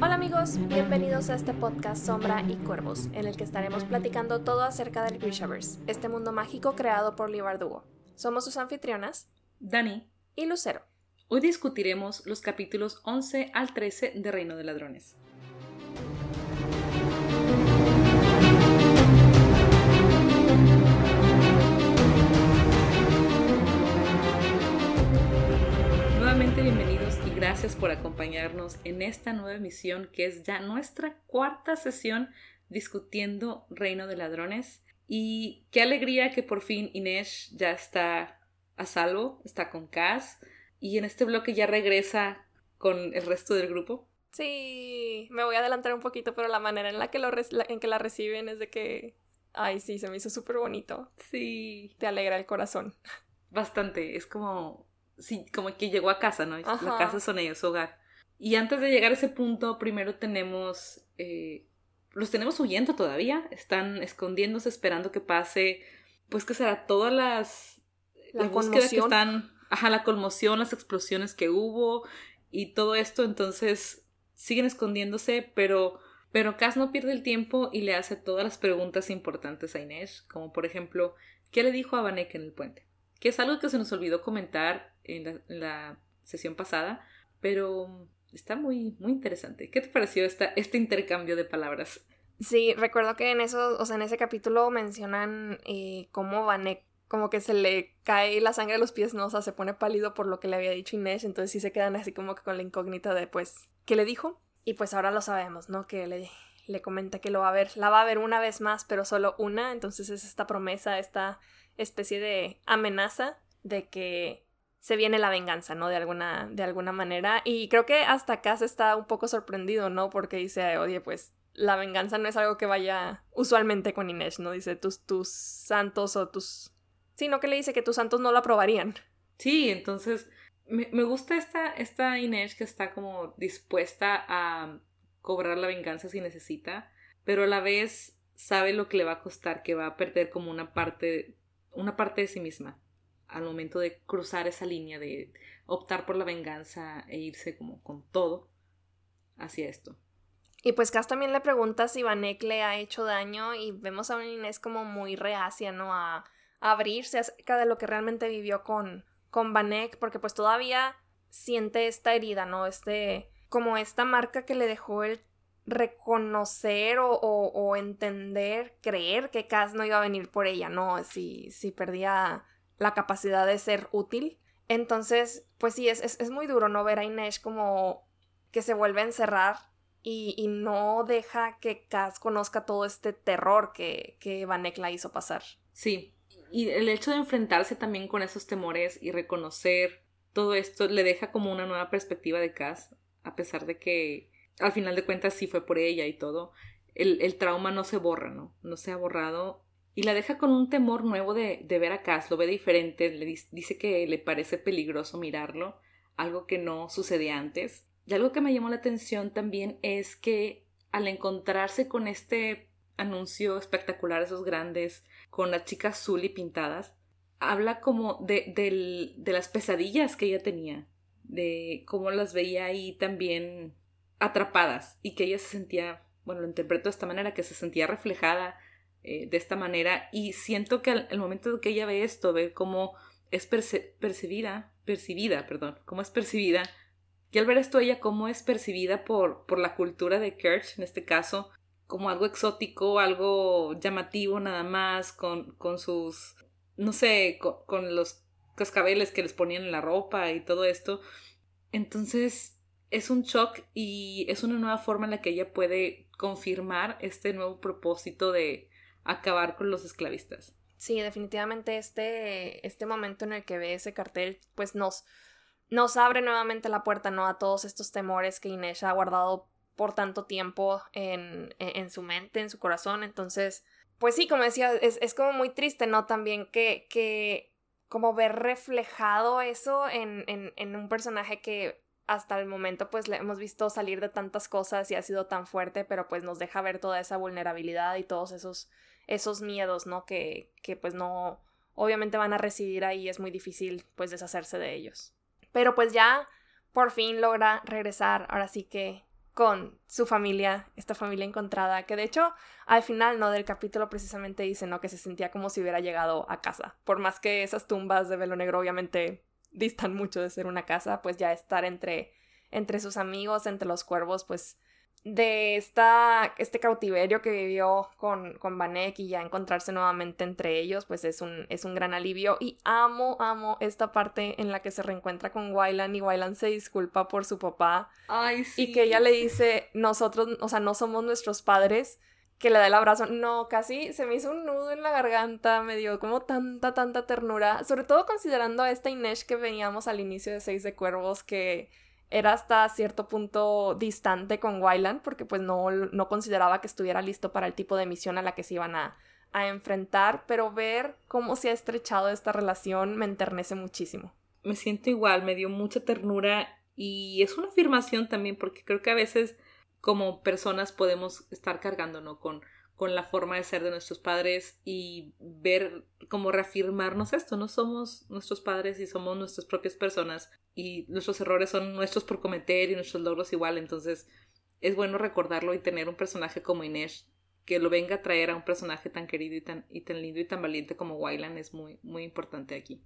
Hola amigos, bienvenidos a este podcast Sombra y Cuervos, en el que estaremos platicando todo acerca del Grishaverse, este mundo mágico creado por Lee Bardugo. Somos sus anfitrionas, Dani, y Lucero. hoy discutiremos los capítulos 11 al 13 de Reino de Ladrones. Gracias por acompañarnos en esta nueva emisión que es ya nuestra cuarta sesión discutiendo Reino de Ladrones. Y qué alegría que por fin Inés ya está a salvo, está con Cass y en este bloque ya regresa con el resto del grupo. Sí, me voy a adelantar un poquito, pero la manera en la que, lo la- en que la reciben es de que... Ay, sí, se me hizo súper bonito. Sí, Te alegra el corazón. bastante. Es como, sí, como que llegó a casa, ¿no? La casa son ellos, su hogar. Y antes de llegar a ese punto, primero tenemos, eh, los tenemos huyendo todavía. Están escondiéndose, esperando que pase, pues que será todas las, La búsqueda que están, ajá, la conmoción, las explosiones que hubo y todo esto. Entonces siguen escondiéndose, pero pero Cass no pierde el tiempo y le hace todas las preguntas importantes a Inés, como por ejemplo, ¿qué le dijo a Vanek en el puente? Que es algo que se nos olvidó comentar en la, sesión pasada, pero está muy, muy interesante. ¿Qué te pareció esta, este intercambio de palabras? Sí, recuerdo que en eso, o sea, en ese capítulo mencionan eh, cómo Vanek como que se le cae la sangre a los pies, ¿no? O se pone pálido por lo que le había dicho Inés, entonces sí se quedan así como que con la incógnita de, pues, ¿qué le dijo? Y pues ahora lo sabemos, ¿no? Que le, le comenta que lo va a ver, la va a ver una vez más, pero solo una, entonces es esta promesa, esta especie de amenaza de que se viene la venganza, ¿no? De alguna, de alguna manera. Y creo que hasta acá se está un poco sorprendido, ¿no? Porque dice, oye, pues la venganza no es algo que vaya usualmente con Inés, ¿no? Dice tus, tus santos o tus... Sino que le dice que tus santos no lo aprobarían. Sí, entonces me, me gusta esta, esta Inés que está como dispuesta a cobrar la venganza si necesita, pero a la vez sabe lo que le va a costar, que va a perder como una parte, una parte de sí misma al momento de cruzar esa línea de optar por la venganza e irse como con todo hacia esto. Y pues Cass también le pregunta si Vanek le ha hecho daño y vemos a una Inés como muy reacia, ¿no? A, abrirse acerca de lo que realmente vivió con, con Vanek, porque pues todavía siente esta herida, ¿no? Este, como esta marca que le dejó el reconocer o, o- o entender, creer que Cass no iba a venir por ella, ¿no? Si, si perdía la capacidad de ser útil. Entonces, pues sí, es, es, es muy duro, ¿no? Ver a Inés como que se vuelve a encerrar y, y no deja que Cass conozca todo este terror que, que Vanek la hizo pasar. Sí, y el hecho de enfrentarse también con esos temores y reconocer todo esto le deja como una nueva perspectiva de Cass, a pesar de que al final de cuentas sí fue por ella y todo, el, el trauma no se borra, ¿no? No se ha borrado y la deja con un temor nuevo de, de ver a Cass, lo ve diferente, le dice que le parece peligroso mirarlo, algo que no sucedía antes. Y algo que me llamó la atención también es que al encontrarse con este anuncio espectacular, esos grandes, con las chicas Zully pintadas, habla como de, del- de las pesadillas que ella tenía, de cómo las veía ahí también atrapadas y que ella se sentía, bueno, lo interpreto de esta manera, que se sentía reflejada eh, de esta manera y siento que al, momento que ella ve esto, ve cómo es percibida, percibida, perdón, cómo es percibida, y al ver esto ella cómo es percibida por, por la cultura de Kirch, en este caso, como algo exótico, algo llamativo nada más, con, con sus, no sé, con, con los cascabeles que les ponían en la ropa y todo esto. Entonces es un shock y es una nueva forma en la que ella puede confirmar este nuevo propósito de acabar con los esclavistas. Sí, definitivamente este, este momento en el que ve ese cartel, pues nos, nos abre nuevamente la puerta, ¿no? A todos estos temores que Inés ha guardado por tanto tiempo en, en, su mente, en su corazón. Entonces, pues sí, como decía, es, es como muy triste, ¿no? También que, que como ver reflejado eso en, en un personaje que hasta el momento pues le hemos visto salir de tantas cosas y ha sido tan fuerte, pero pues nos deja ver toda esa vulnerabilidad y todos esos, esos miedos, ¿no? Que, que pues no, obviamente van a residir ahí, es muy difícil pues deshacerse de ellos. Pero pues ya por fin logra regresar, ahora sí que con su familia, esta familia encontrada, que de hecho al final no del capítulo precisamente dice, ¿no? Que se sentía como si hubiera llegado a casa. Por más que esas tumbas de velo negro obviamente distan mucho de ser una casa, pues ya estar entre, entre sus amigos, entre los cuervos, pues de esta, este cautiverio que vivió con, con Vanek y ya encontrarse nuevamente entre ellos, pues es un, es un gran alivio. Y amo, amo esta parte en la que se reencuentra con Wylan y Wylan se disculpa por su papá. Ay, sí. Y que ella le dice, nosotros, o sea, no somos nuestros padres, que le da el abrazo. No, casi se me hizo un nudo en la garganta, me dio como tanta, tanta ternura. Sobre todo considerando a esta Inés que veníamos al inicio de Seis de Cuervos, que era hasta cierto punto distante con Wyland porque pues no, no consideraba que estuviera listo para el tipo de misión a la que se iban a, a enfrentar, pero ver cómo se ha estrechado esta relación me enternece muchísimo. Me siento igual, me dio mucha ternura y es una afirmación también porque creo que a veces como personas podemos estar cargando, ¿no? Con, con la forma de ser de nuestros padres y ver como reafirmarnos esto, no somos nuestros padres y somos nuestras propias personas y nuestros errores son nuestros por cometer y nuestros logros igual, entonces es bueno recordarlo y tener un personaje como Inés que lo venga a traer a un personaje tan querido y tan, y tan lindo y tan valiente como Wylan es muy, muy importante aquí.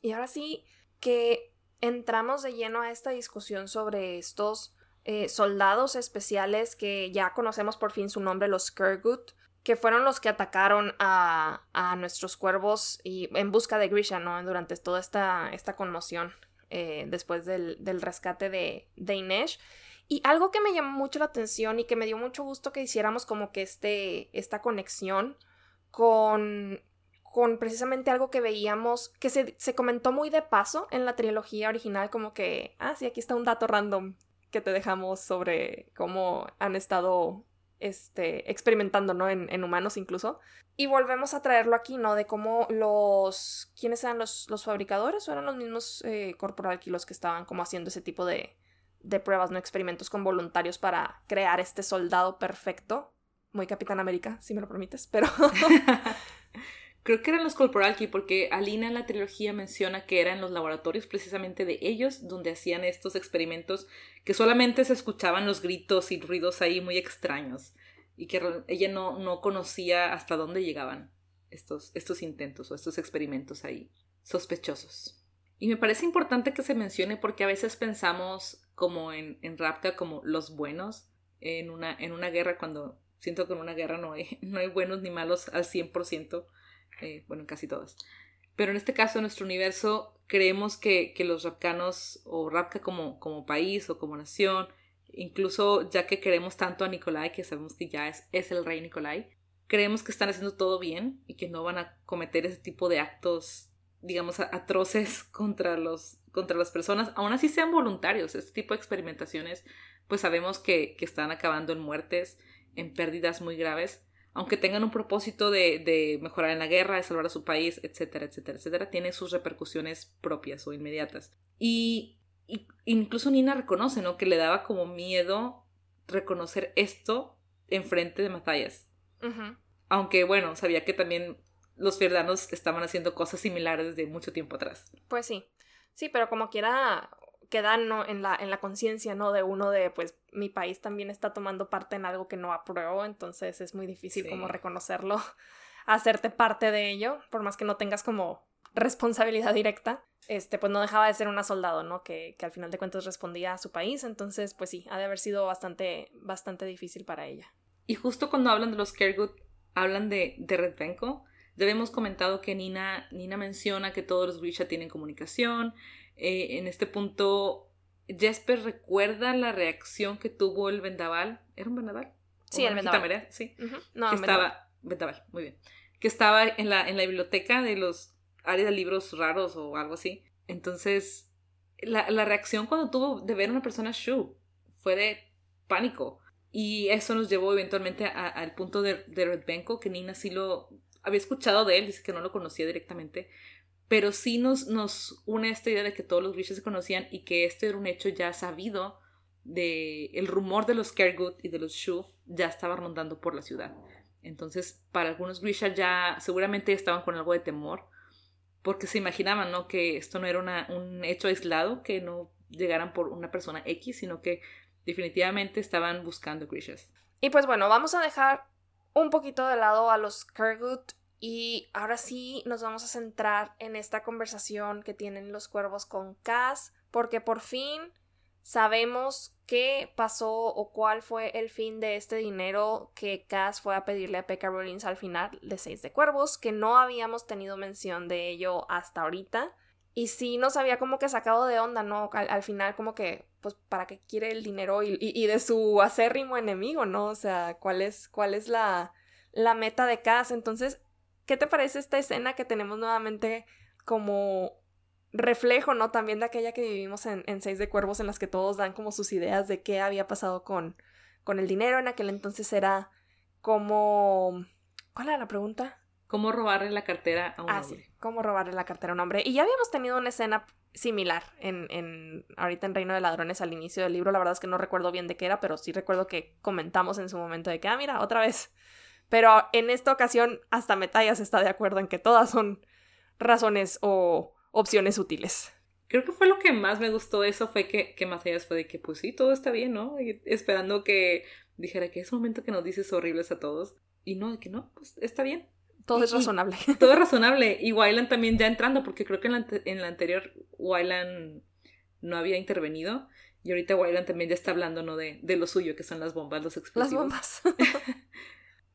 Y ahora sí que entramos de lleno a esta discusión sobre estos eh, soldados especiales que ya conocemos por fin su nombre, los Skurgut, que fueron los que atacaron a, a nuestros cuervos y en busca de Grisha, ¿no? Durante toda esta, esta conmoción eh, después del, del, rescate de, de Inesh. Y algo que me llamó mucho la atención y que me dio mucho gusto que hiciéramos como que este, esta conexión con, con precisamente algo que veíamos, que se, se, comentó muy de paso en la trilogía original, como que, ah, sí, aquí está un dato random que te dejamos sobre cómo han estado este, experimentando, ¿no? En, en, humanos incluso. Y volvemos a traerlo aquí, ¿no? De cómo los... ¿Quiénes eran los, los fabricadores? ¿O eran los mismos eh, los que estaban como haciendo ese tipo de, de pruebas, ¿no? Experimentos con voluntarios para crear este soldado perfecto. Muy Capitán América, si me lo permites, pero... Creo que eran los Corporalki porque Alina en la trilogía menciona que eran los laboratorios precisamente de ellos donde hacían estos experimentos que solamente se escuchaban los gritos y ruidos ahí muy extraños y que ella no, no conocía hasta dónde llegaban estos, estos intentos o estos experimentos ahí sospechosos. Y me parece importante que se mencione porque a veces pensamos como en, en Rapka como los buenos en una, en una guerra cuando siento que en una guerra no hay, no hay buenos ni malos al 100%. Eh, bueno, casi todas. Pero en este caso, en nuestro universo, creemos que, que los rapcanos, o Rapka como, como país o como nación, incluso ya que queremos tanto a Nikolai, que sabemos que ya es, es el rey Nikolai, creemos que están haciendo todo bien y que no van a cometer ese tipo de actos, digamos, atroces contra, los, contra las personas, aún así sean voluntarios. Este tipo de experimentaciones, pues sabemos que, que están acabando en muertes, en pérdidas muy graves aunque tengan un propósito de, mejorar en la guerra, de salvar a su país, etcétera, etcétera, etcétera, tiene sus repercusiones propias o inmediatas. Y, incluso Nina reconoce, ¿no? Que le daba como miedo reconocer esto enfrente de Matthias. Aunque, bueno, sabía que también los fierdanos estaban haciendo cosas similares desde mucho tiempo atrás. Pues sí. Sí, pero como quiera, quedan ¿no? en la, en la conciencia, ¿no? De uno de, pues, mi país también está tomando parte en algo que no apruebo, entonces es muy difícil como reconocerlo, hacerte parte de ello, por más que no tengas como responsabilidad directa, este, pues no dejaba de ser una soldado, ¿no? Que, que al final de cuentas respondía a su país, entonces, pues sí, ha de haber sido bastante, bastante difícil para ella. Y justo cuando hablan de los Kergut, hablan de, de Redvenko. Ya habíamos comentado que Nina, Nina menciona que todos los Grisha tienen comunicación, eh, en este punto, Jesper recuerda la reacción que tuvo el vendaval. ¿Era un vendaval? Sí, el vendaval. Sí. no, que estaba. Vendaval, muy bien. Que estaba en la, en la biblioteca de los áreas de libros raros o algo así. Entonces, la, la reacción cuando tuvo de ver a una persona Shu fue de pánico. Y eso nos llevó eventualmente al punto de, de Red Benko, que Nina sí lo había escuchado de él, dice que no lo conocía directamente, pero sí nos, nos une esta idea de que todos los Grisha se conocían y que este era un hecho ya sabido de el rumor de los Kergut y de los Shu ya estaba rondando por la ciudad. Entonces, para algunos Grisha ya seguramente estaban con algo de temor porque se imaginaban, ¿no? Que esto no era una, un hecho aislado, que no llegaran por una persona X, sino que definitivamente estaban buscando Grishas. Y pues bueno, vamos a dejar un poquito de lado a los Kurgut y ahora sí nos vamos a centrar en esta conversación que tienen los cuervos con Cass, porque por fin sabemos qué pasó o cuál fue el fin de este dinero que Cass fue a pedirle a Pekka Rollins al final de Seis de Cuervos, que no habíamos tenido mención de ello hasta ahorita. Y sí nos había como que sacado de onda, ¿no? Al, final como que, pues, ¿para qué quiere el dinero y, de su acérrimo enemigo, ¿no? O sea, ¿cuál es, cuál es la, la meta de Cass? Entonces, ¿qué te parece esta escena que tenemos nuevamente como reflejo, ¿no? También de aquella que vivimos en, en Seis de Cuervos, en las que todos dan como sus ideas de qué había pasado con, con el dinero. En aquel entonces era como... ¿Cuál era la pregunta? cómo robarle la cartera a un ah, hombre. Sí, cómo robarle la cartera a un hombre. Y ya habíamos tenido una escena similar en, en ahorita en Reino de Ladrones al inicio del libro. La verdad es que no recuerdo bien de qué era, pero sí recuerdo que comentamos en su momento de que, ah, mira, otra vez. Pero en esta ocasión hasta Metallas está de acuerdo en que todas son razones o opciones útiles. Creo que fue lo que más me gustó eso, fue que, que Matías fue de que, pues sí, todo está bien, ¿no? esperando que dijera que es momento que nos dices horribles a todos. Y no, de que no, pues está bien. Todo es razonable. todo es razonable. Y Wyland también ya entrando, porque creo que en la, en la anterior Wyland no había intervenido. Y ahorita Wyland también ya está hablando, ¿no? De, de lo suyo, que son las bombas, los explosivos. Las bombas.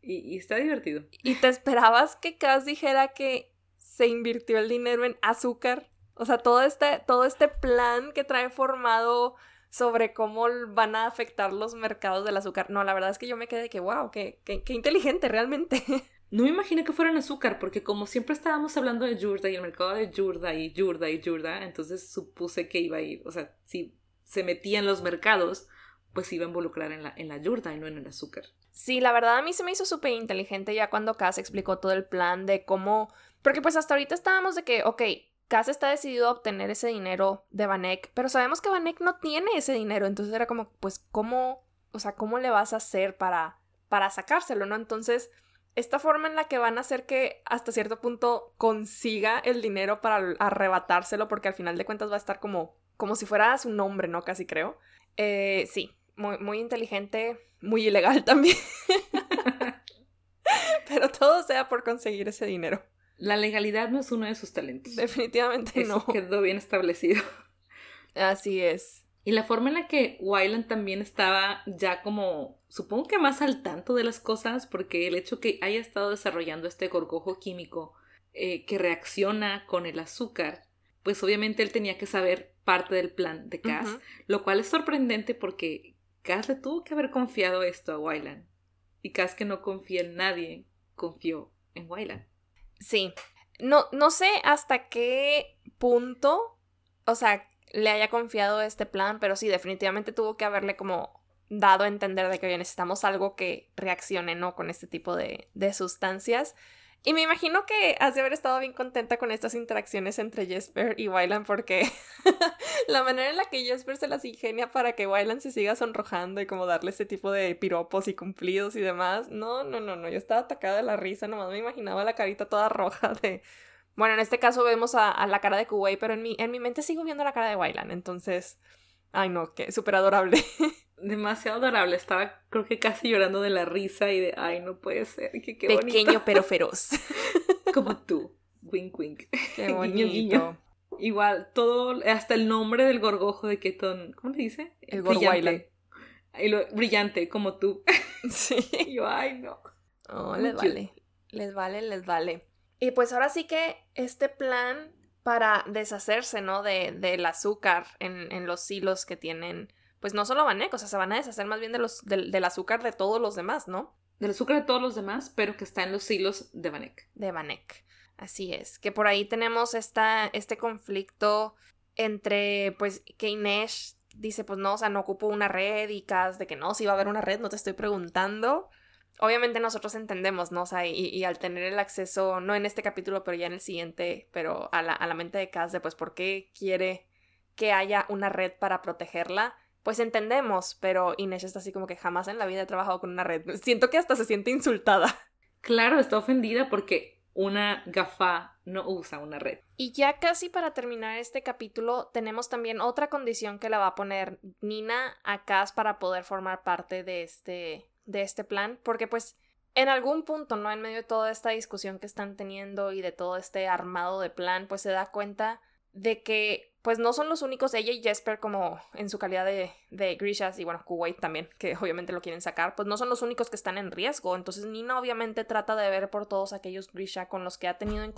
y, y, está divertido. ¿Y te esperabas que Cass dijera que se invirtió el dinero en azúcar? O sea, todo este, todo este plan que trae formado sobre cómo van a afectar los mercados del azúcar. No, la verdad es que yo me quedé de que, wow, qué, qué, qué inteligente realmente. No me imaginé que fueran azúcar, porque como siempre estábamos hablando de Yurda y el mercado de Yurda y Yurda y Yurda, entonces supuse que iba a ir, o sea, si se metía en los mercados, pues iba a involucrar en la, en la Yurda y no en el azúcar. Sí, la verdad a mí se me hizo súper inteligente ya cuando Cass explicó todo el plan de cómo... Porque pues hasta ahorita estábamos de que, ok, Cass está decidido a obtener ese dinero de Vanek, pero sabemos que Vanek no tiene ese dinero, entonces era como, pues, ¿cómo, o sea, cómo le vas a hacer para, para sacárselo, no? Entonces esta forma en la que van a hacer que hasta cierto punto consiga el dinero para arrebatárselo, porque al final de cuentas va a estar como, como si fuera su nombre, ¿no? Casi creo. Eh, sí, muy, muy inteligente, muy ilegal también. Pero todo sea por conseguir ese dinero. La legalidad no es uno de sus talentos. Definitivamente no. Quedó bien establecido. Así es. Y la forma en la que Wyland también estaba ya como, supongo que más al tanto de las cosas, porque el hecho que haya estado desarrollando este gorgojo químico eh, que reacciona con el azúcar, pues obviamente él tenía que saber parte del plan de Cass, lo cual es sorprendente porque Cass le tuvo que haber confiado esto a Wyland. Y Cass que no confía en nadie, confió en Wyland. Sí. No, no sé hasta qué punto, o sea, le haya confiado este plan, pero sí, definitivamente tuvo que haberle como dado a entender de que necesitamos algo que reaccione, ¿no? Con este tipo de, de sustancias. Y me imagino que has de haber estado bien contenta con estas interacciones entre Jesper y Wyland porque la manera en la que Jesper se las ingenia para que Wyland se siga sonrojando y como darle este tipo de piropos y cumplidos y demás. No, no, no, no. Yo estaba atacada de la risa, nomás me imaginaba la carita toda roja de bueno, en este caso vemos a, la cara de Kuwait, pero en mi, en mi mente sigo viendo la cara de Wyland, entonces... Ay, no, que súper adorable. Demasiado adorable. Estaba, creo que casi llorando de la risa y de, ay, no puede ser. Que, qué Pequeño pero feroz. Como tú. Wink, wink. Qué bonito. Igual, todo, hasta el nombre del gorgojo de Keton, ¿cómo le dice? El brillante. brillante, como tú. Sí. yo, ay, no. Oh, les vale. Les vale, les vale. Y pues ahora sí que este plan para deshacerse, ¿no? De, del azúcar en, en, los hilos que tienen, pues no solo Vanek, o sea, se van a deshacer más bien de los, del, azúcar de todos los demás, ¿no? Del azúcar de todos los demás, pero que está en los hilos de Vanek. De Vanek. Así es. Que por ahí tenemos esta, este conflicto entre, pues, que Inés dice, pues no, o sea, no ocupo una red y Cas de que no, si va a haber una red, no te estoy preguntando obviamente nosotros entendemos, ¿no? O sea, y, al tener el acceso, no en este capítulo, pero ya en el siguiente, pero a la, a la mente de Cass de, pues, ¿por qué quiere que haya una red para protegerla? Pues entendemos, pero Inés está así como que jamás en la vida he trabajado con una red. Siento que hasta se siente insultada. Claro, está ofendida porque una gafa no usa una red. Y ya casi para terminar este capítulo, tenemos también otra condición que la va a poner Nina a Cass para poder formar parte de este, de este plan, porque pues en algún punto, ¿no? En medio de toda esta discusión que están teniendo y de todo este armado de plan, pues se da cuenta de que pues no son los únicos, ella y Jesper como en su calidad de, de Grishas y bueno, Kuwait también, que obviamente lo quieren sacar, pues no son los únicos que están en riesgo. Entonces Nina obviamente trata de ver por todos aquellos Grisha con los que ha tenido, en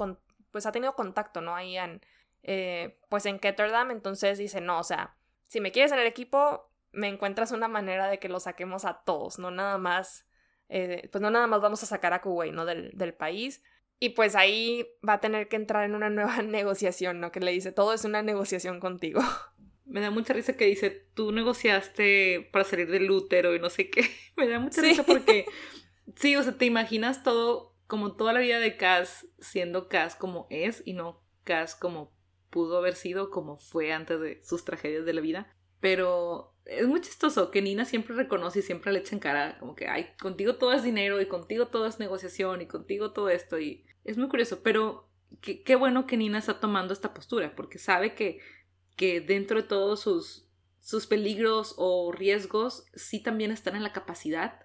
pues ha tenido contacto, ¿no? Ahí en, eh, pues en Ketterdam, entonces dice, no, o sea, si me quieres en el equipo, me encuentras una manera de que lo saquemos a todos, no nada más, eh, pues no nada más vamos a sacar a Kuwait, ¿no? Del, del país, y pues ahí va a tener que entrar en una nueva negociación, ¿no? Que le dice, todo es una negociación contigo. Me da mucha risa que dice, tú negociaste para salir del útero y no sé qué. Me da mucha risa porque, sí, o sea, te imaginas todo, como toda la vida de Cass siendo Cass como es y no Cass como pudo haber sido, como fue antes de sus tragedias de la vida. Pero es muy chistoso que Nina siempre reconoce y siempre le echa en cara como que, ay, contigo todo es dinero y contigo todo es negociación y contigo todo esto y es muy curioso, pero qué, bueno que Nina está tomando esta postura porque sabe que, que dentro de todos sus, sus peligros o riesgos sí también están en la capacidad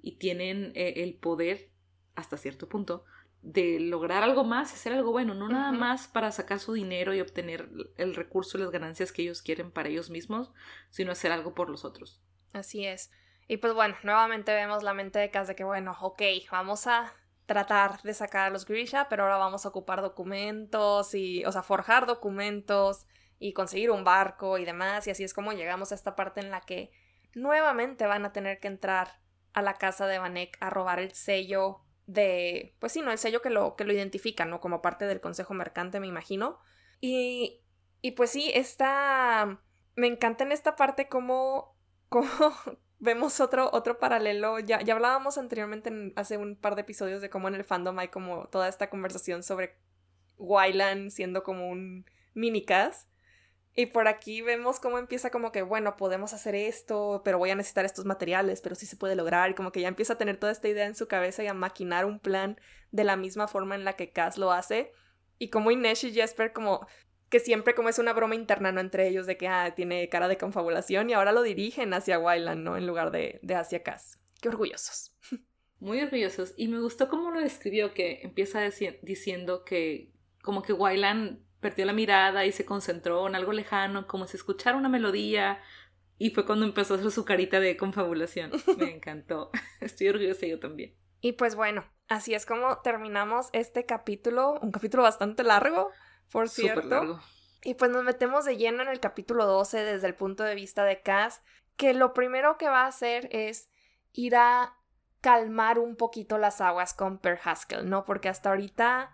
y tienen eh, el poder hasta cierto punto de lograr algo más y hacer algo bueno, no nada más para sacar su dinero y obtener el recurso y las ganancias que ellos quieren para ellos mismos, sino hacer algo por los otros. Así es. Y pues bueno, nuevamente vemos la mente de Kaz de que bueno, ok, vamos a tratar de sacar a los Grisha, pero ahora vamos a ocupar documentos y, o sea, forjar documentos y conseguir un barco y demás, y así es como llegamos a esta parte en la que nuevamente van a tener que entrar a la casa de Vanek a robar el sello de, pues sí, ¿no? El sello que lo, que lo identifica, ¿no? Como parte del Consejo Mercante, me imagino. Y, y pues sí, está... Me encanta en esta parte como, como vemos otro, otro paralelo. Ya, ya hablábamos anteriormente, hace un par de episodios, de cómo en el fandom hay como toda esta conversación sobre Wylan siendo como un minicast. Y por aquí vemos cómo empieza como que, bueno, podemos hacer esto, pero voy a necesitar estos materiales, pero sí se puede lograr. Y como que ya empieza a tener toda esta idea en su cabeza y a maquinar un plan de la misma forma en la que Cass lo hace. Y como Inesh y Jesper como que siempre como es una broma interna, ¿no? Entre ellos de que, ah, tiene cara de confabulación y ahora lo dirigen hacia Wyland, ¿no? En lugar de, de hacia Cass. Qué orgullosos. Muy orgullosos. Y me gustó cómo lo describió, que empieza diciendo que como que Wyland perdió la mirada y se concentró en algo lejano, como si escuchara una melodía. Y fue cuando empezó a hacer su carita de confabulación. Me encantó. Estoy orgullosa yo también. Y pues bueno, así es como terminamos este capítulo. Un capítulo bastante largo, por cierto. Largo. Y pues nos metemos de lleno en el capítulo 12 desde el punto de vista de Cass, que lo primero que va a hacer es ir a calmar un poquito las aguas con Per Haskell, ¿no? Porque hasta ahorita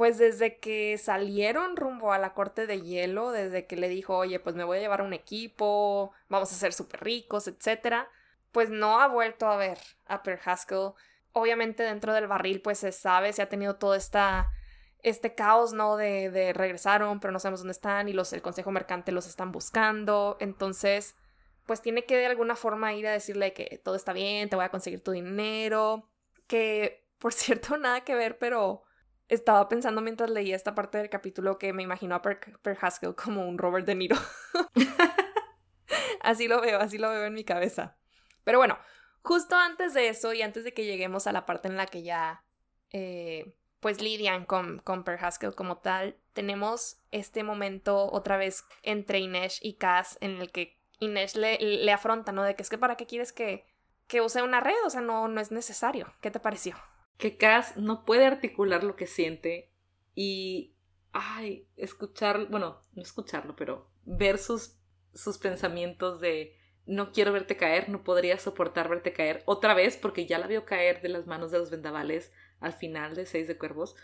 pues desde que salieron rumbo a la corte de hielo, desde que le dijo, oye, pues me voy a llevar un equipo, vamos a ser súper ricos, etc., pues no ha vuelto a ver a Per Haskell. Obviamente dentro del barril pues se sabe, se ha tenido todo esta, este caos, ¿no? De, de regresaron, pero no sabemos dónde están y los, el Consejo Mercante los están buscando. Entonces, pues tiene que de alguna forma ir a decirle que todo está bien, te voy a conseguir tu dinero. Que, por cierto, nada que ver, pero estaba pensando mientras leía esta parte del capítulo que me imaginó a Per, Haskell como un Robert De Niro. así lo veo, así lo veo en mi cabeza. Pero bueno, justo antes de eso y antes de que lleguemos a la parte en la que ya eh, pues lidian con, con Per Haskell como tal, tenemos este momento otra vez entre Inesh y Cass en el que Inesh le, le afronta, ¿no? De que es que para qué quieres que, que use una red, o sea, no, no es necesario. ¿Qué te pareció? Que Cass no puede articular lo que siente y, ay, escuchar, bueno, no escucharlo, pero ver sus, sus pensamientos de no quiero verte caer, no podría soportar verte caer otra vez porque ya la vio caer de las manos de los vendavales al final de Seis de Cuervos.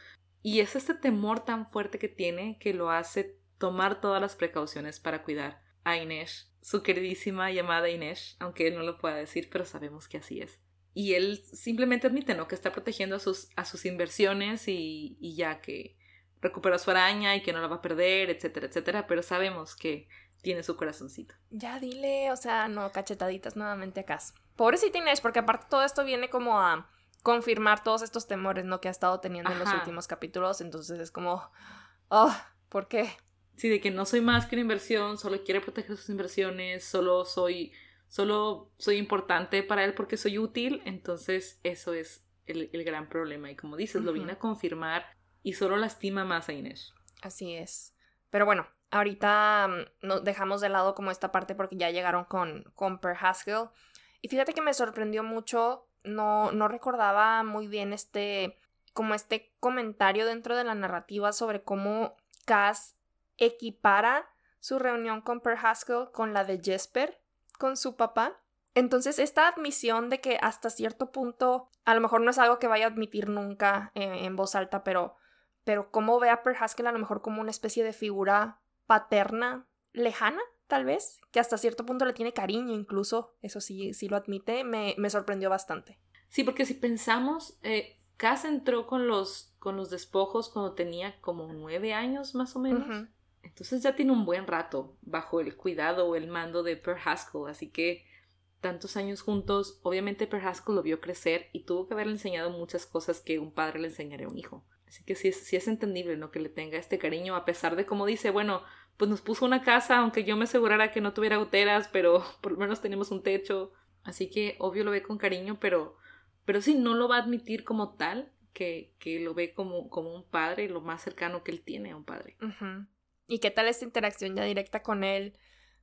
Y es este temor tan fuerte que tiene que lo hace tomar todas las precauciones para cuidar a Inés, su queridísima llamada Inés, aunque él no lo pueda decir, pero sabemos que así es y él simplemente admite, ¿no? Que está protegiendo a sus, a sus inversiones y, y ya que recupera su araña y que no la va a perder, etcétera, etcétera, pero sabemos que tiene su corazoncito. Ya dile, o sea, no, cachetaditas nuevamente acá. Pobrecita Inés, porque aparte todo esto viene como a confirmar todos estos temores, ¿no? Que ha estado teniendo en los últimos capítulos. Entonces es como, oh, ¿por qué? Sí, de que no soy más que una inversión, solo quiere proteger sus inversiones, solo soy, solo soy importante para él porque soy útil. Entonces eso es el, gran problema. Y como dices, lo viene a confirmar y solo lastima más a Inés. Así es. Pero bueno, ahorita mm, nos dejamos de lado como esta parte porque ya llegaron con, con Per Haskell. Y fíjate que me sorprendió mucho, no, no recordaba muy bien este, como este comentario dentro de la narrativa sobre cómo Cass equipara su reunión con Per Haskell con la de Jesper con su papá. Entonces, esta admisión de que hasta cierto punto, a lo mejor no es algo que vaya a admitir nunca eh, en voz alta, pero, pero cómo ve a Per Haskell a lo mejor como una especie de figura paterna lejana, tal vez, que hasta cierto punto le tiene cariño incluso, eso sí, sí lo admite, me, me sorprendió bastante. Sí, porque si pensamos, eh, Cass entró con los, con los despojos cuando tenía como nueve años más o menos. Entonces ya tiene un buen rato bajo el cuidado o el mando de Per Haskell, así que tantos años juntos, obviamente Per Haskell lo vio crecer y tuvo que haberle enseñado muchas cosas que un padre le enseñaría a un hijo. Así que sí es, entendible, ¿no? Que le tenga este cariño, a pesar de como dice, bueno, pues nos puso una casa, aunque yo me asegurara que no tuviera goteras, pero por lo menos tenemos un techo. Así que obvio lo ve con cariño, pero, pero sí, no lo va a admitir como tal, que, que lo ve como, como un padre, lo más cercano que él tiene a un padre. ¿Y qué tal esta interacción ya directa con él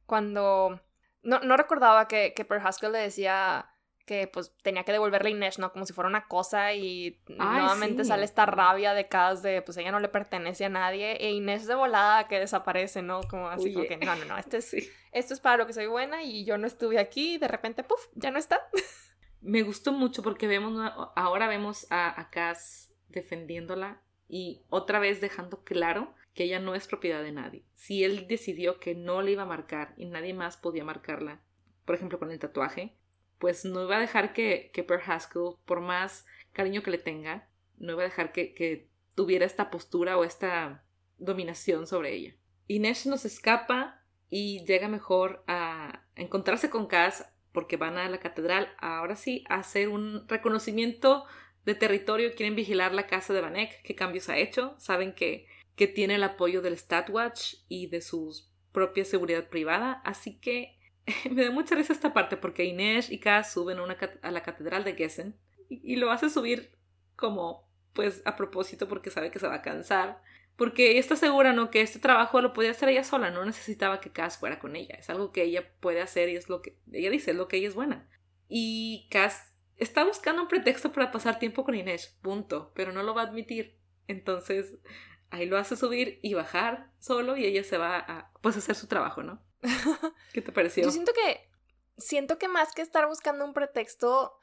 cuando no, no recordaba que, que Per Haskell le decía que pues tenía que devolverle a Inés, ¿no? Como si fuera una cosa y nuevamente sale esta rabia de Cass de pues ella no le pertenece a nadie e Inés de volada que desaparece, ¿no? Como así como que no, no, no, este es, esto es para lo que soy buena y yo no estuve aquí y de repente, puff, ya no está. Me gustó mucho porque vemos, ahora vemos a, a Cass defendiéndola y otra vez dejando claro que ella no es propiedad de nadie. Si él decidió que no le iba a marcar y nadie más podía marcarla, por ejemplo con el tatuaje, pues no iba a dejar que, que Per Haskell, por más cariño que le tenga, no iba a dejar que, que tuviera esta postura o esta dominación sobre ella. Inés nos escapa y llega mejor a encontrarse con Cass porque van a la catedral ahora sí a hacer un reconocimiento de territorio, quieren vigilar la casa de Vanek, qué cambios ha hecho, saben que que tiene el apoyo del Statwatch y de su propia seguridad privada, así que me da mucha risa esta parte porque Inés y Kaz suben a, la catedral de Gessen y, lo hace subir como pues a propósito porque sabe que se va a cansar, porque ella está segura, ¿no? Que este trabajo lo podía hacer ella sola, no necesitaba que Kaz fuera con ella, es algo que ella puede hacer y es lo que ella dice, es lo que ella es buena. Y Kaz está buscando un pretexto para pasar tiempo con Inés, punto, pero no lo va a admitir. Entonces, ahí lo hace subir y bajar solo y ella se va a pues hacer su trabajo, ¿no? ¿Qué te pareció? Yo siento que siento que más que estar buscando un pretexto,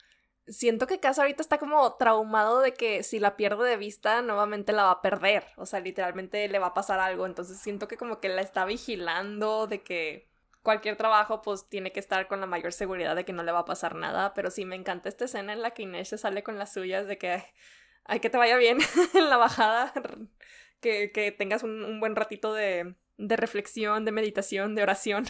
siento que Casa ahorita está como traumado de que si la pierde de vista nuevamente la va a perder, o sea, literalmente le va a pasar algo, entonces siento que como que la está vigilando de que cualquier trabajo pues tiene que estar con la mayor seguridad de que no le va a pasar nada, pero sí me encanta esta escena en la que Inés se sale con las suyas de que hay que te vaya bien en la bajada que, tengas un, buen ratito de, reflexión, de meditación, de oración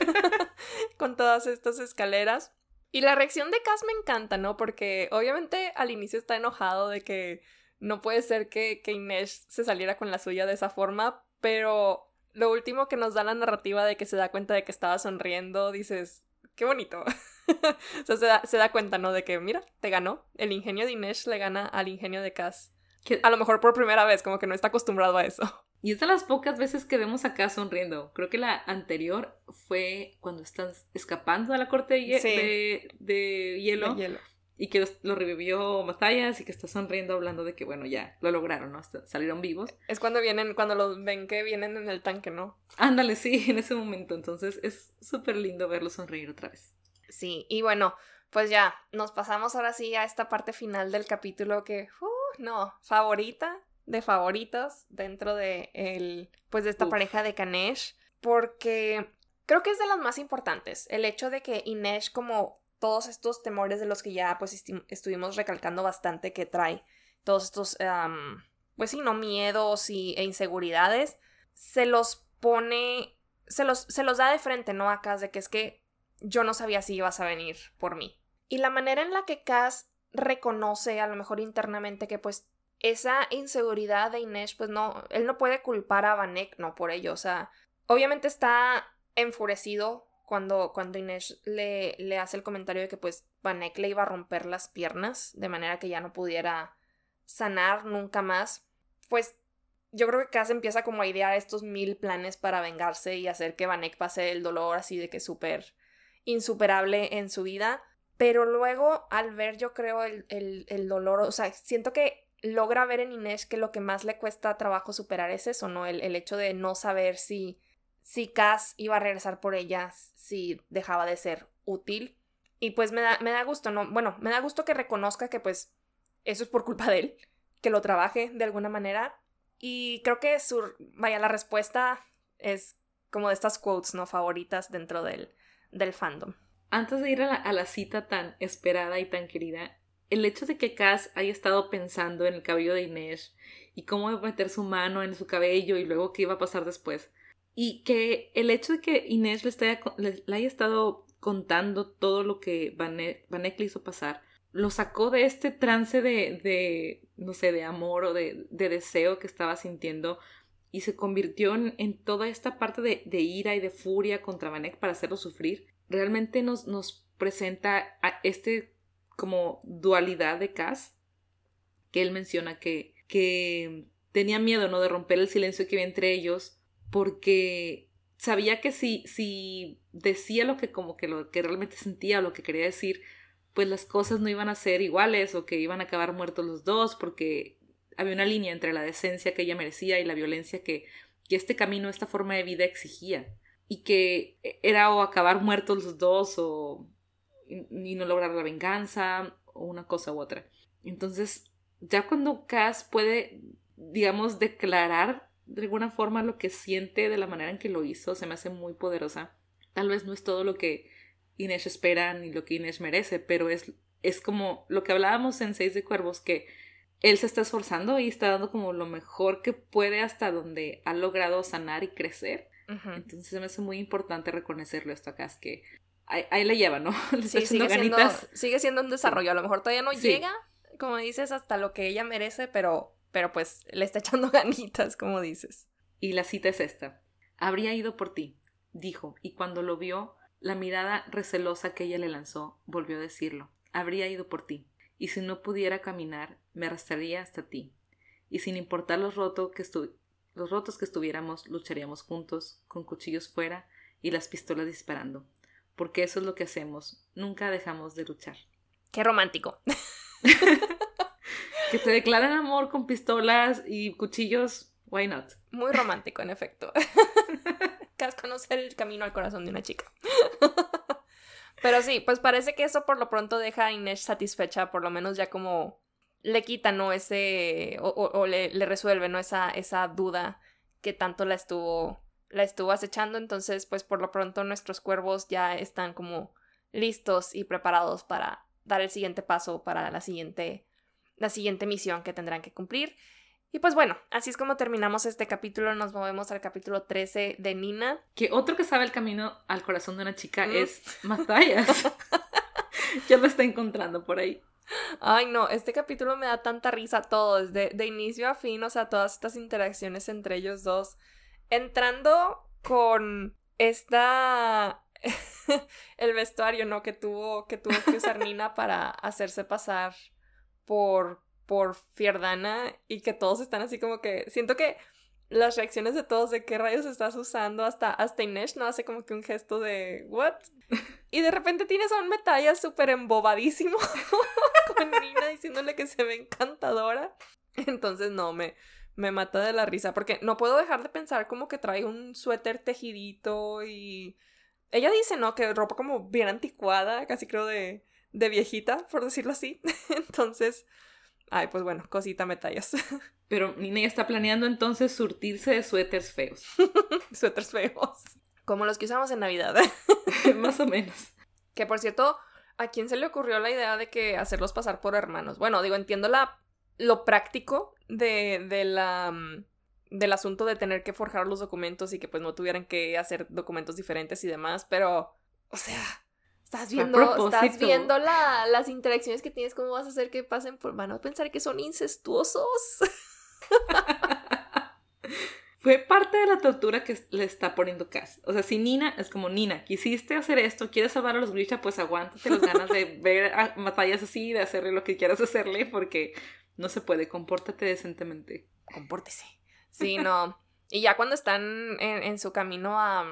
con todas estas escaleras. Y la reacción de Cass me encanta, ¿no? Porque obviamente al inicio está enojado de que no puede ser que, que Inés se saliera con la suya de esa forma, pero lo último que nos da la narrativa de que se da cuenta de que estaba sonriendo, dices, qué bonito. o sea, se da, cuenta, ¿no? De que, mira, te ganó. El ingenio de Inés le gana al ingenio de Cass. Que a lo mejor por primera vez, como que no está acostumbrado a eso. Y es de las pocas veces que vemos acá sonriendo. Creo que la anterior fue cuando están escapando a la corte de, de, hielo, Y que lo revivió Matthias y que está sonriendo hablando de que, bueno, ya lo lograron, ¿no? Salieron vivos. Es cuando vienen, cuando los ven que vienen en el tanque, ¿no? Ándale, sí, en ese momento. Entonces es súper lindo verlo sonreír otra vez. Sí, y bueno, pues ya, nos pasamos ahora sí a esta parte final del capítulo que... Uh, no, favorita de favoritos dentro de el, pues de esta pareja de Kanesh, porque creo que es de las más importantes. El hecho de que Inesh, como todos estos temores de los que ya pues estuvimos recalcando bastante que trae, todos estos, pues sí, no miedos y, e inseguridades, se los pone, se los, se los da de frente, ¿no? A Cass de que es que yo no sabía si ibas a venir por mí. Y la manera en la que Cass reconoce a lo mejor internamente que pues esa inseguridad de Inés, pues no, él no puede culpar a Vanek, no por ello, o sea, obviamente está enfurecido cuando, cuando Inés le, le hace el comentario de que pues Vanek le iba a romper las piernas de manera que ya no pudiera sanar nunca más, pues yo creo que Cass empieza como a idear estos mil planes para vengarse y hacer que Vanek pase el dolor así de que súper insuperable en su vida. Pero luego, al ver, yo creo, el, el, dolor, o sea, siento que logra ver en Inés que lo que más le cuesta trabajo superar es eso, ¿no? El, el hecho de no saber si, si Cass iba a regresar por ella, si dejaba de ser útil. Y pues me da, me da gusto, ¿no? Bueno, me da gusto que reconozca que pues eso es por culpa de él, que lo trabaje de alguna manera. Y creo que su, vaya, la respuesta es como de estas quotes, ¿no? Favoritas dentro del, del fandom. Antes de ir a la, cita tan esperada y tan querida, el hecho de que Cass haya estado pensando en el cabello de Inés y cómo meter su mano en su cabello y luego qué iba a pasar después. Y que el hecho de que Inés le, haya estado contando todo lo que Vanek, le hizo pasar, lo sacó de este trance de, no sé, de amor o de, de, deseo que estaba sintiendo y se convirtió en, en toda esta parte de, de, ira y de furia contra Vanek para hacerlo sufrir. Realmente nos, nos presenta a este como dualidad de Cass que él menciona que, que tenía miedo, ¿no? De romper el silencio que había entre ellos porque sabía que si, si decía lo que como que lo que realmente sentía o lo que quería decir, pues las cosas no iban a ser iguales o que iban a acabar muertos los dos porque había una línea entre la decencia que ella merecía y la violencia que, que este camino, esta forma de vida exigía y que era o acabar muertos los dos o y no lograr la venganza o una cosa u otra. Entonces, ya cuando Cass puede, digamos, declarar de alguna forma lo que siente de la manera en que lo hizo, se me hace muy poderosa. Tal vez no es todo lo que Inés espera ni lo que Inés merece, pero es, es como lo que hablábamos en Seis de Cuervos, que él se está esforzando y está dando como lo mejor que puede hasta donde ha logrado sanar y crecer. Uh -huh. Entonces me hace muy importante reconocerlo esto acá, es que ahí, ahí le lleva, ¿no? Le sí, sigue siendo, sigue siendo, un desarrollo, a lo mejor todavía no sí. llega, como dices, hasta lo que ella merece, pero, pero pues le está echando ganitas, como dices. Y la cita es esta. Habría ido por ti, dijo, y cuando lo vio, la mirada recelosa que ella le lanzó volvió a decirlo. Habría ido por ti, y si no pudiera caminar, me arrastraría hasta ti. Y sin importar los, roto que los rotos que estuviéramos, lucharíamos juntos, con cuchillos fuera y las pistolas disparando. Porque eso es lo que hacemos, nunca dejamos de luchar. Qué romántico. que te declaran amor con pistolas y cuchillos, why not? Muy romántico, en efecto. conocer el camino al corazón de una chica. Pero sí, pues parece que eso por lo pronto deja a Inés satisfecha, por lo menos ya como le quita, ¿no? Ese, o, o, o le, le, resuelve, ¿no? Esa, esa duda que tanto la estuvo, la estuvo acechando. Entonces, pues por lo pronto nuestros cuervos ya están como listos y preparados para dar el siguiente paso para la siguiente, la siguiente misión que tendrán que cumplir. Y pues bueno, así es como terminamos este capítulo. Nos movemos al capítulo 13 de Nina. Que otro que sabe el camino al corazón de una chica ¿Mm? es Matthias. ya lo está encontrando por ahí. Ay, no, este capítulo me da tanta risa todo, desde de inicio a fin, o sea, todas estas interacciones entre ellos dos. Entrando con esta. el vestuario, ¿no? Que tuvo, que tuvo que usar Nina para hacerse pasar por por Fierdana y que todos están así como que siento que las reacciones de todos de qué rayos estás usando hasta hasta Inés no hace como que un gesto de what y de repente tienes a un Metalla súper embobadísimo con Nina diciéndole que se ve encantadora. Entonces no me me mata de la risa porque no puedo dejar de pensar como que trae un suéter tejidito y ella dice no que ropa como bien anticuada casi creo de de viejita por decirlo así. Entonces Ay, pues bueno, cosita metallas. Pero Nina ya está planeando entonces surtirse de suéteres feos. suéteres feos. Como los que usamos en Navidad. Más o menos. Que por cierto, ¿a quién se le ocurrió la idea de que hacerlos pasar por hermanos? Bueno, digo, entiendo la, lo práctico de, de la, mm, del asunto de tener que forjar los documentos y que pues no tuvieran que hacer documentos diferentes y demás, pero, o sea, Estás viendo, estás viendo las interacciones que tienes, cómo vas a hacer que pasen por... Van a pensar que son incestuosos. Fue parte de la tortura que le está poniendo Cass. O sea, si Nina es como Nina, quisiste hacer esto, quieres salvar a los Grisha, pues aguántate las ganas de ver a batallas así, de hacerle lo que quieras hacerle, porque no se puede. Compórtate decentemente. Compórtese. Sí, no. y ya cuando están en, su camino a.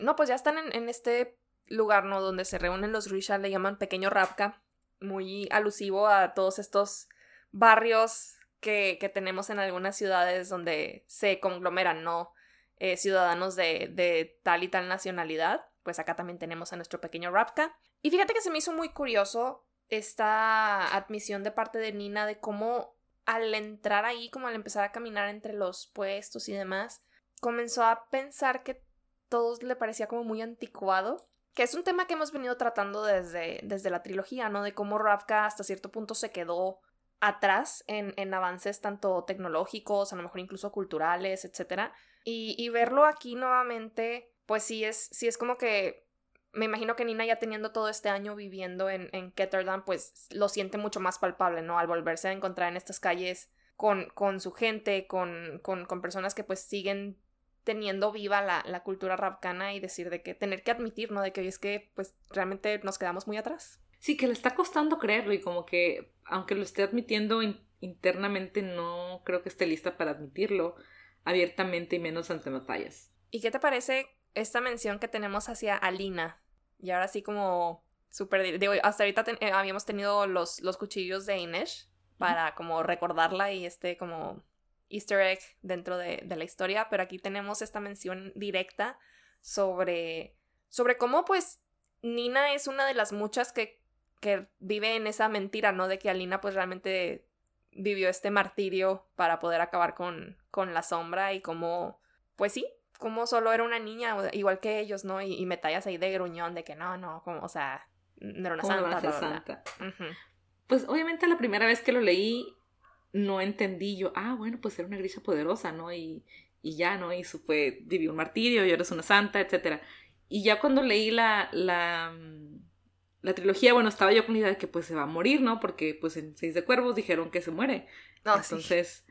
No, pues ya están en, en este lugar, ¿no? Donde se reúnen los Grisha, le llaman Pequeño Rapka, muy alusivo a todos estos barrios que, tenemos en algunas ciudades donde se conglomeran, ¿no? Eh, ciudadanos de, de, tal y tal nacionalidad. Pues acá también tenemos a nuestro pequeño Rapka. Y fíjate que se me hizo muy curioso esta admisión de parte de Nina de cómo al entrar ahí, como al empezar a caminar entre los puestos y demás, comenzó a pensar que todo le parecía como muy anticuado que es un tema que hemos venido tratando desde, desde la trilogía, ¿no? De cómo Ravka hasta cierto punto se quedó atrás en, en avances tanto tecnológicos, a lo mejor incluso culturales, etc. Y, verlo aquí nuevamente, pues sí es, sí es como que me imagino que Nina ya teniendo todo este año viviendo en, en Ketterdam, pues lo siente mucho más palpable, ¿no? Al volverse a encontrar en estas calles con, con su gente, con, con, personas que pues siguen teniendo viva la, la cultura rabcana y decir de que tener que admitir, ¿no? De que hoy es que pues realmente nos quedamos muy atrás. Sí, que le está costando creerlo y como que aunque lo esté admitiendo internamente no creo que esté lista para admitirlo abiertamente y menos ante batallas. ¿Y qué te parece esta mención que tenemos hacia Alina? Y ahora sí como súper... Digo, hasta ahorita eh, habíamos tenido los, los cuchillos de Inesh para como recordarla y este como easter egg dentro de, la historia, pero aquí tenemos esta mención directa sobre, sobre cómo pues Nina es una de las muchas que, que vive en esa mentira, ¿no? De que Alina pues realmente vivió este martirio para poder acabar con, con la sombra y como, pues sí, como solo era una niña, igual que ellos, ¿no? Y, me tallas ahí de gruñón de que no, no, como, o sea, no era una santa. santa? Pues obviamente la primera vez que lo leí no entendí yo, ah, bueno, pues era una grisa poderosa, ¿no? Y, y ya, ¿no? Y su fue, vivió un martirio y ahora es una santa, etc. Y ya cuando leí la, la, mm, la trilogía, bueno, estaba yo con la idea de que pues se va a morir, ¿no? Porque pues en Seis de Cuervos dijeron que se muere. No, Entonces,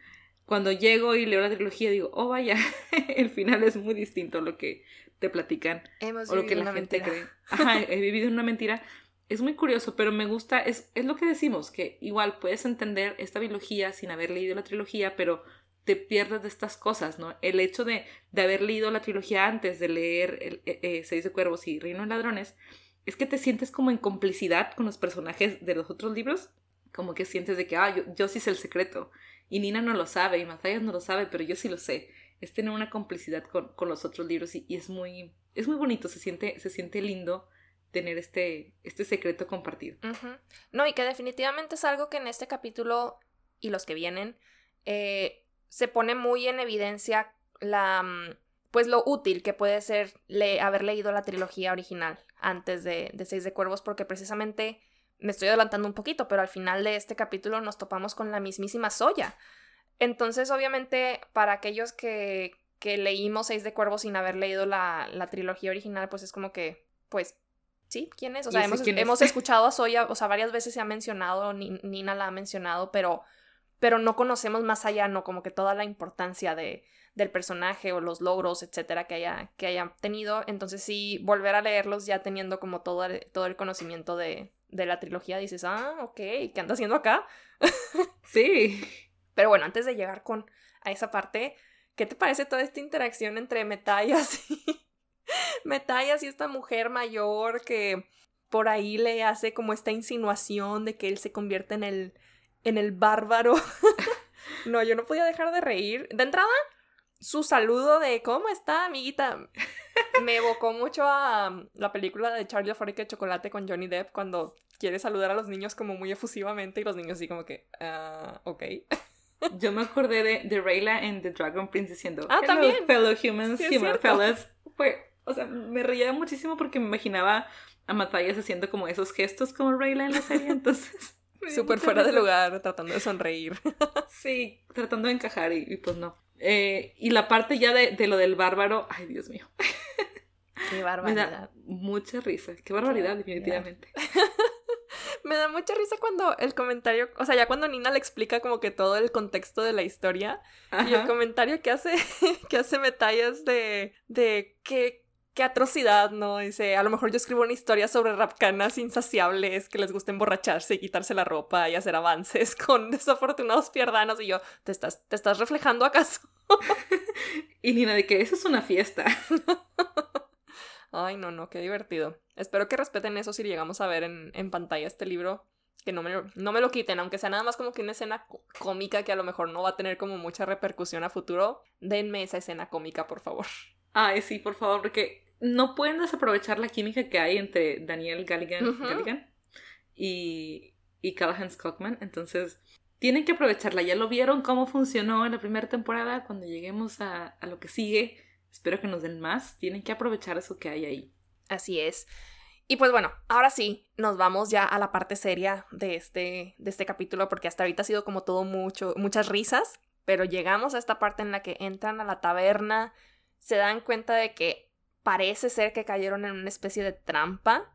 cuando llego y leo la trilogía, digo, oh, vaya, el final es muy distinto a lo que te platican. Hemos o lo que la gente cree. Ajá, he vivido una mentira es muy curioso, pero me gusta, es, es lo que decimos, que igual puedes entender esta biología sin haber leído la trilogía, pero te pierdes de estas cosas, ¿no? El hecho de, de haber leído la trilogía antes de leer el, eh, eh, Seis de Cuervos y Reino de Ladrones, es que te sientes como en complicidad con los personajes de los otros libros, como que sientes de que, ah, yo, yo sí sé el secreto, y Nina no lo sabe, y Matthias no lo sabe, pero yo sí lo sé. Es tener una complicidad con, con los otros libros y, es muy, es muy bonito, se siente, se siente lindo tener este, este secreto compartido. No, y que definitivamente es algo que en este capítulo y los que vienen eh, se pone muy en evidencia la mm, pues lo útil que puede ser haber leído la trilogía original antes de, de Seis de Cuervos, porque precisamente me estoy adelantando un poquito, pero al final de este capítulo nos topamos con la mismísima Soya. Entonces, obviamente, para aquellos que, que leímos Seis de Cuervos sin haber leído la, la trilogía original, pues es como que, pues, sí, ¿quién es? O sea, hemos, hemos escuchado a Soya, o sea, varias veces se ha mencionado, Nina la ha mencionado, pero, pero no conocemos más allá, ¿no? Como que toda la importancia de, del personaje o los logros, etcétera, que haya, que haya tenido. Entonces, sí, volver a leerlos ya teniendo como todo, todo el conocimiento de, de la trilogía, dices, ah, ok, ¿qué anda haciendo acá? sí. Pero bueno, antes de llegar con a esa parte, ¿qué te parece toda esta interacción entre Metallas y, Metallas y esta mujer mayor que por ahí le hace como esta insinuación de que él se convierte en el, en el bárbaro. no, yo no podía dejar de reír. De entrada, su saludo de ¿cómo está, amiguita? Me evocó mucho a um, la película de Charlie Fábrica de Chocolate con Johnny Depp cuando quiere saludar a los niños como muy efusivamente y los niños así como que, ah, ok. Yo me acordé de, de Rayla en The Dragon Prince diciendo, ah, también. fellow humans, human fellas. Fue o sea, me reía muchísimo porque me imaginaba a Matthias haciendo como esos gestos como Rayla en la serie, entonces... Súper fuera de lugar, tratando de sonreír. sí, tratando de encajar y, pues no. Eh, y la parte ya de, de, lo del bárbaro, ay Dios mío. Qué barbaridad. Me da mucha risa. Qué barbaridad, definitivamente. Me da mucha risa cuando el comentario, o sea, ya cuando Nina le explica como que todo el contexto de la historia y el comentario que hace, que hace Metallas de, de que qué atrocidad, ¿no? Dice, a lo mejor yo escribo una historia sobre rapcanas insaciables que les gusta emborracharse y quitarse la ropa y hacer avances con desafortunados pierdanos y yo, ¿te estás, te estás reflejando acaso? y Nina, de que eso es una fiesta. Ay, no, no, qué divertido. Espero que respeten eso si llegamos a ver en, en pantalla este libro. Que no me, no me lo quiten, aunque sea nada más como que una escena cómica que a lo mejor no va a tener como mucha repercusión a futuro. Denme esa escena cómica, por favor. Ay, sí, por favor, porque no pueden desaprovechar la química que hay entre Daniel Galligan, y, y Callahan Scottman. Entonces, tienen que aprovecharla. Ya lo vieron cómo funcionó en la primera temporada. Cuando lleguemos a, a lo que sigue, espero que nos den más. Tienen que aprovechar eso que hay ahí. Así es. Y pues bueno, ahora sí, nos vamos ya a la parte seria de este, de este capítulo, porque hasta ahorita ha sido como todo mucho, muchas risas, pero llegamos a esta parte en la que entran a la taberna, se dan cuenta de que parece ser que cayeron en una especie de trampa.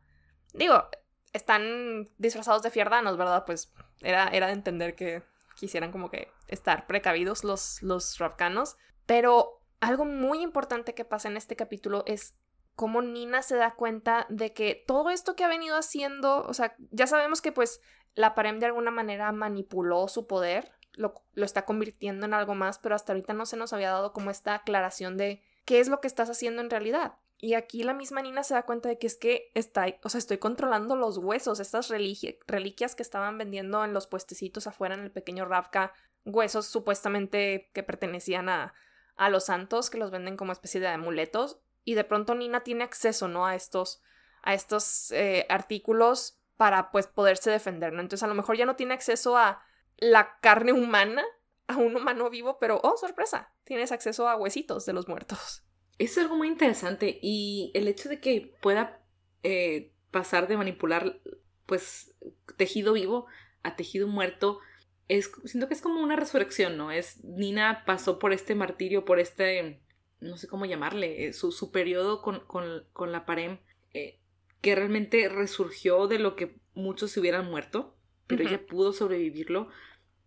Digo, están disfrazados de fierdanos, ¿verdad? Pues era, era de entender que quisieran como que estar precavidos los, los rapcanos. Pero algo muy importante que pasa en este capítulo es cómo Nina se da cuenta de que todo esto que ha venido haciendo, o sea, ya sabemos que pues la Parem de alguna manera manipuló su poder, lo, lo, está convirtiendo en algo más, pero hasta ahorita no se nos había dado como esta aclaración de qué es lo que estás haciendo en realidad. Y aquí la misma Nina se da cuenta de que es que está, o sea, estoy controlando los huesos, estas reliquias que estaban vendiendo en los puestecitos afuera en el pequeño Ravka, huesos supuestamente que pertenecían a, a los santos, que los venden como especie de amuletos, y de pronto Nina tiene acceso, ¿no? A estos, a estos eh, artículos para pues poderse defender, ¿no? Entonces a lo mejor ya no tiene acceso a la carne humana, a un humano vivo, pero oh, sorpresa, tienes acceso a huesitos de los muertos. Es algo muy interesante y el hecho de que pueda eh, pasar de manipular pues tejido vivo a tejido muerto es siento que es como una resurrección, ¿no? Es Nina pasó por este martirio, por este no sé cómo llamarle, eh, su, su periodo con, con, la Parem, eh, que realmente resurgió de lo que muchos se hubieran muerto, pero ella pudo sobrevivirlo,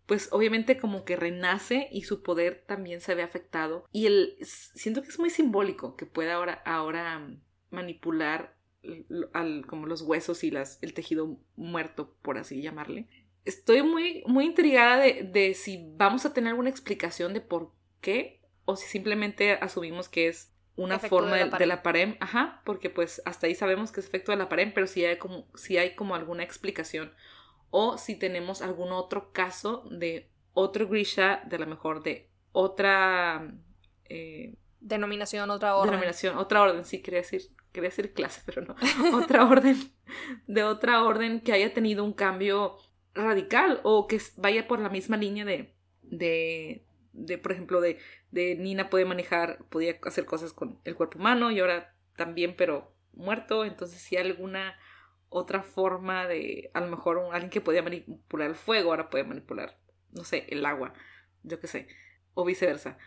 pues obviamente como que renace y su poder también se ve afectado. Y el, siento que es muy simbólico que pueda ahora, ahora manipular al, como los huesos y las, el tejido muerto, por así llamarle. Estoy muy, muy intrigada de, de si vamos a tener alguna explicación de por qué o si simplemente asumimos que es una forma de la, parem, ajá, porque pues hasta ahí sabemos que es efecto de la parem, pero si hay como, si hay como alguna explicación o si tenemos algún otro caso de otro Grisha, de la mejor de otra eh, denominación, otra orden. Denominación, otra orden, sí, quería decir, quería decir clase, pero no. otra orden, de otra orden que haya tenido un cambio radical o que vaya por la misma línea de, de, de por ejemplo, de de Nina puede manejar, podía hacer cosas con el cuerpo humano y ahora también, pero muerto. Entonces, si hay alguna otra forma de, a lo mejor alguien que podía manipular el fuego, ahora puede manipular, no sé, el agua, yo qué sé, o viceversa.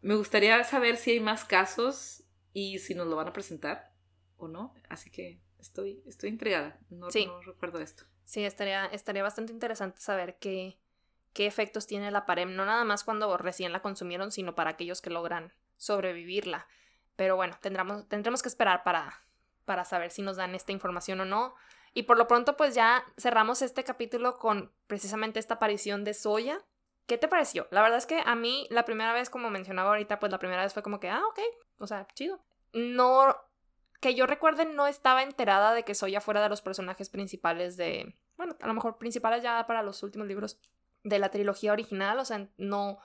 Me gustaría saber si hay más casos y si nos lo van a presentar o no. Así que estoy, estoy intrigada. No, no recuerdo esto. Sí, estaría, estaría bastante interesante saber qué, qué efectos tiene la parem, no nada más cuando recién la consumieron, sino para aquellos que logran sobrevivirla. Pero bueno, tendremos, tendremos que esperar para, para saber si nos dan esta información o no. Y por lo pronto, pues ya cerramos este capítulo con precisamente esta aparición de Soya. ¿Qué te pareció? La verdad es que a mí la primera vez, como mencionaba ahorita, pues la primera vez fue como que, ah, ok, o sea, chido. No, que yo recuerde, no estaba enterada de que Soya fuera de los personajes principales de, bueno, a lo mejor principales ya para los últimos libros de la trilogía original, o sea, no,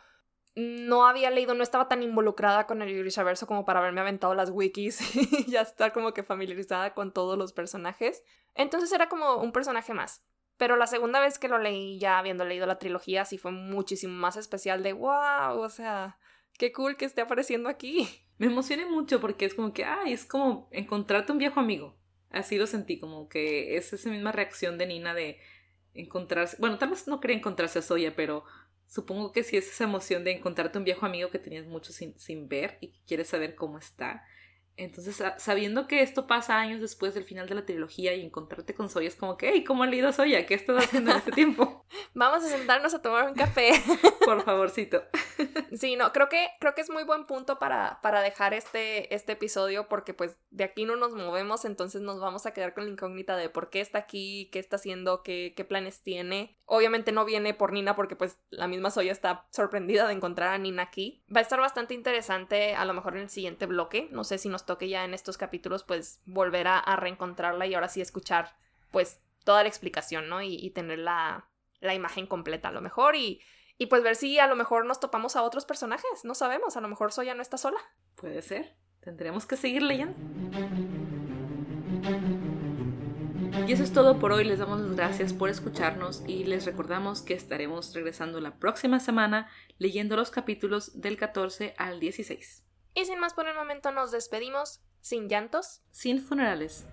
no había leído, no estaba tan involucrada con el Verso como para haberme aventado las wikis y ya estar como que familiarizada con todos los personajes. Entonces era como un personaje más. Pero la segunda vez que lo leí, ya habiendo leído la trilogía, sí fue muchísimo más especial de wow, o sea, qué cool que esté apareciendo aquí. Me emocioné mucho porque es como que, ay, es como encontrarte un viejo amigo. Así lo sentí, como que es esa misma reacción de Nina de encontrarse, bueno, tal vez no quería encontrarse a Soya, pero supongo que sí es esa emoción de encontrarte un viejo amigo que tenías mucho sin, sin ver y que quieres saber cómo está. Entonces, sabiendo que esto pasa años después del final de la trilogía y encontrarte con Soya es como que, hey, ¿cómo ha leído Soya? ¿Qué estás haciendo en este tiempo? Vamos a sentarnos a tomar un café. Por favorcito. Sí, no, creo que, creo que es muy buen punto para, para dejar este, este episodio porque pues de aquí no nos movemos, entonces nos vamos a quedar con la incógnita de por qué está aquí, qué está haciendo, qué, qué planes tiene. Obviamente no viene por Nina porque pues la misma Soya está sorprendida de encontrar a Nina aquí. Va a estar bastante interesante a lo mejor en el siguiente bloque, no sé si nos toque ya en estos capítulos pues volver a, reencontrarla y ahora sí escuchar pues toda la explicación, ¿no? Y, tener la, la, imagen completa a lo mejor y, y pues ver si a lo mejor nos topamos a otros personajes, no sabemos, a lo mejor Soya no está sola. Puede ser, tendremos que seguir leyendo. Y eso es todo por hoy, les damos las gracias por escucharnos y les recordamos que estaremos regresando la próxima semana leyendo los capítulos del 14 al 16. Y sin más por el momento nos despedimos, sin llantos, sin funerales.